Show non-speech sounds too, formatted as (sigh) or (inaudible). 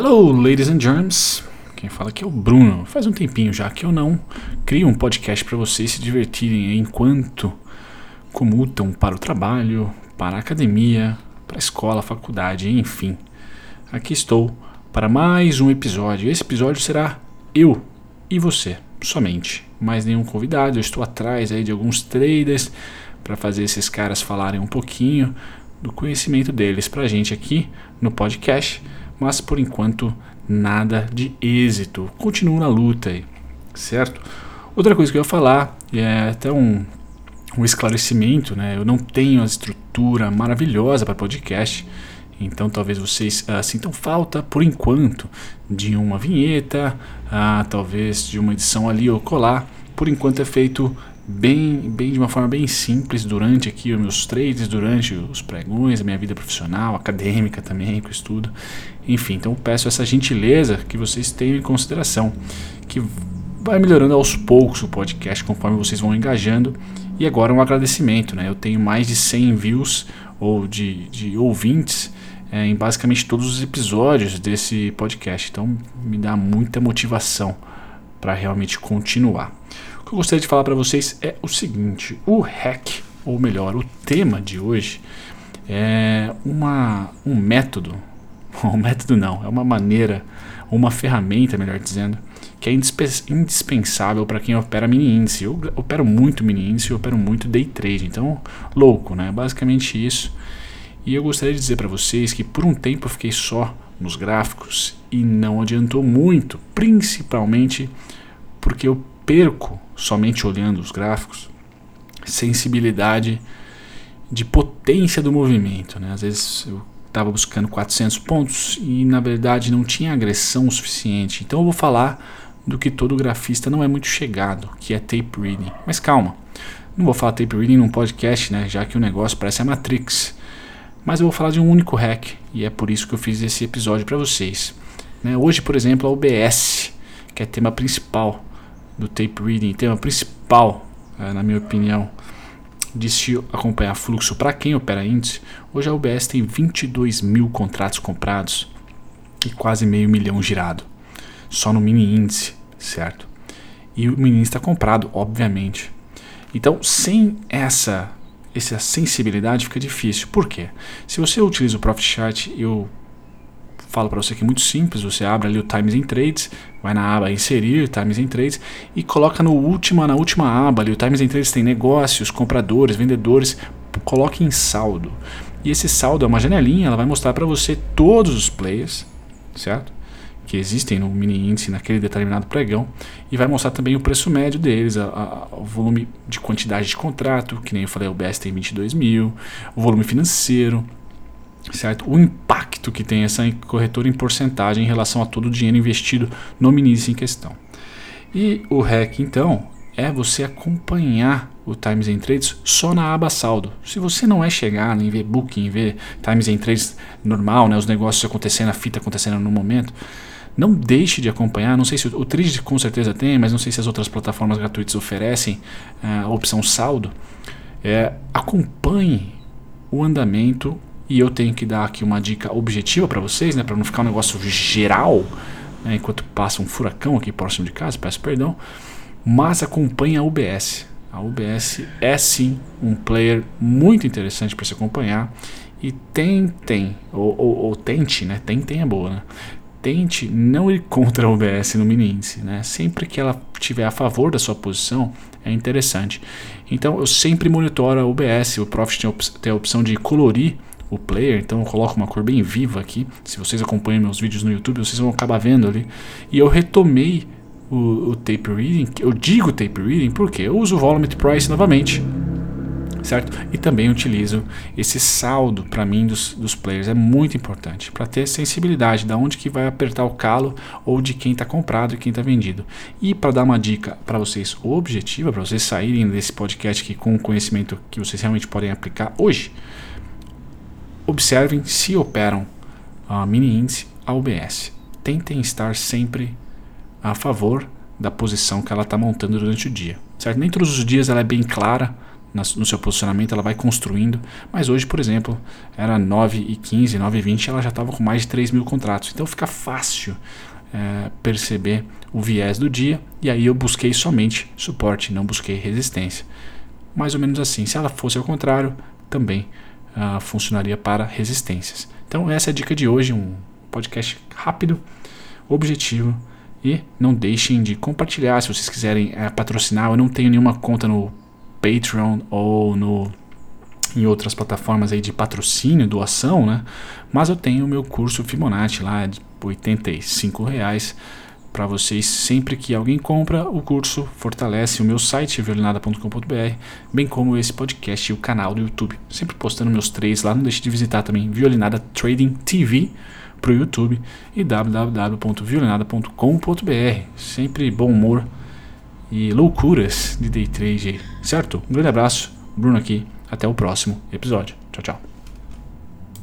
Hello, ladies and germs. Quem fala aqui é o Bruno. Faz um tempinho já que eu não crio um podcast para vocês se divertirem enquanto comutam para o trabalho, para a academia, para a escola, faculdade, enfim. Aqui estou para mais um episódio. Esse episódio será eu e você, somente. Mais nenhum convidado. Eu estou atrás aí de alguns traders para fazer esses caras falarem um pouquinho do conhecimento deles para a gente aqui no podcast, mas por enquanto nada de êxito. Continuo na luta aí, certo? Outra coisa que eu ia falar é até um, um esclarecimento, né? Eu não tenho a estrutura maravilhosa para podcast, então talvez vocês uh, sintam falta por enquanto de uma vinheta, uh, talvez de uma edição ali ou colar. Por enquanto é feito bem, bem de uma forma bem simples durante aqui os meus trades, durante os pregões, a minha vida profissional, acadêmica também, com estudo. Enfim, então peço essa gentileza que vocês tenham em consideração, que vai melhorando aos poucos o podcast conforme vocês vão engajando. E agora um agradecimento, né? Eu tenho mais de 100 views ou de, de ouvintes é, em basicamente todos os episódios desse podcast. Então me dá muita motivação para realmente continuar que eu gostaria de falar para vocês é o seguinte: o hack, ou melhor, o tema de hoje é uma, um método, (laughs) um método não, é uma maneira, uma ferramenta, melhor dizendo, que é indispensável para quem opera mini índice. Eu opero muito mini índice, eu opero muito day trade, então louco, né? Basicamente isso. E eu gostaria de dizer para vocês que por um tempo eu fiquei só nos gráficos e não adiantou muito, principalmente porque eu perco, somente olhando os gráficos, sensibilidade de potência do movimento. Né? Às vezes eu estava buscando 400 pontos e na verdade não tinha agressão suficiente. Então eu vou falar do que todo grafista não é muito chegado, que é tape reading. Mas calma, não vou falar tape reading num podcast, né? já que o negócio parece a Matrix. Mas eu vou falar de um único hack e é por isso que eu fiz esse episódio para vocês. Né? Hoje, por exemplo, a OBS, que é tema principal do tape reading, tema principal, é, na minha opinião, de se acompanhar fluxo para quem opera índice, hoje a UBS tem 22 mil contratos comprados e quase meio milhão girado, só no mini índice, certo? E o mini está comprado, obviamente. Então, sem essa essa sensibilidade fica difícil. Por quê? Se você utiliza o Profit Chart, eu falo para você que é muito simples, você abre ali o Times in Trades, vai na aba inserir Times in Trades e coloca no última, na última aba ali, o Times in Trades tem negócios, compradores, vendedores, coloque em saldo. E esse saldo é uma janelinha, ela vai mostrar para você todos os players, certo? Que existem no mini índice naquele determinado pregão e vai mostrar também o preço médio deles, a, a, o volume de quantidade de contrato, que nem eu falei, o BS tem 22 mil, o volume financeiro, certo? O impacto que tem essa corretora em porcentagem em relação a todo o dinheiro investido no mini em questão. E o REC, então, é você acompanhar o Times in Trades só na aba saldo. Se você não é chegar em ver booking, ver Times in Trades normal, né, os negócios acontecendo, a fita acontecendo no momento, não deixe de acompanhar. Não sei se o, Trade com certeza tem, mas não sei se as outras plataformas gratuitas oferecem uh, a opção saldo. É, acompanhe o andamento e eu tenho que dar aqui uma dica objetiva para vocês, né, para não ficar um negócio geral, né, enquanto passa um furacão aqui próximo de casa, peço perdão, mas acompanhe a UBS. A UBS é sim um player muito interessante para se acompanhar e tentem, ou, ou, ou tente, né, tentem é boa, né, tente não ir contra a UBS no mini índice, né? Sempre que ela estiver a favor da sua posição, é interessante. Então eu sempre monitoro a UBS, o Profit tem a opção de colorir o player, então eu coloco uma cor bem viva aqui. Se vocês acompanham meus vídeos no YouTube, vocês vão acabar vendo ali. E eu retomei o, o tape reading, eu digo tape reading porque eu uso o volume price novamente. Certo? E também utilizo esse saldo para mim dos, dos players, é muito importante para ter sensibilidade de onde que vai apertar o calo ou de quem está comprado e quem está vendido. E para dar uma dica para vocês objetiva, para vocês saírem desse podcast aqui com o conhecimento que vocês realmente podem aplicar hoje, Observem se operam a mini índice a UBS. Tentem estar sempre a favor da posição que ela está montando durante o dia. Certo? Nem todos os dias ela é bem clara no seu posicionamento, ela vai construindo. Mas hoje, por exemplo, era 9 e 15, 9 e 20, ela já estava com mais de 3 mil contratos. Então fica fácil é, perceber o viés do dia. E aí eu busquei somente suporte, não busquei resistência. Mais ou menos assim. Se ela fosse ao contrário, também uh, funcionaria para resistências. Então essa é a dica de hoje, um podcast rápido, objetivo e não deixem de compartilhar se vocês quiserem é, patrocinar. Eu não tenho nenhuma conta no Patreon ou no em outras plataformas aí de patrocínio, doação, né? Mas eu tenho o meu curso Fibonacci lá de 85 reais para vocês sempre que alguém compra o curso fortalece o meu site violinada.com.br bem como esse podcast e o canal do YouTube sempre postando meus três lá não deixe de visitar também Violinada Trading TV para o YouTube e www.violinada.com.br sempre bom humor e loucuras de day trade, certo? Um grande abraço, Bruno aqui, até o próximo episódio. Tchau, tchau.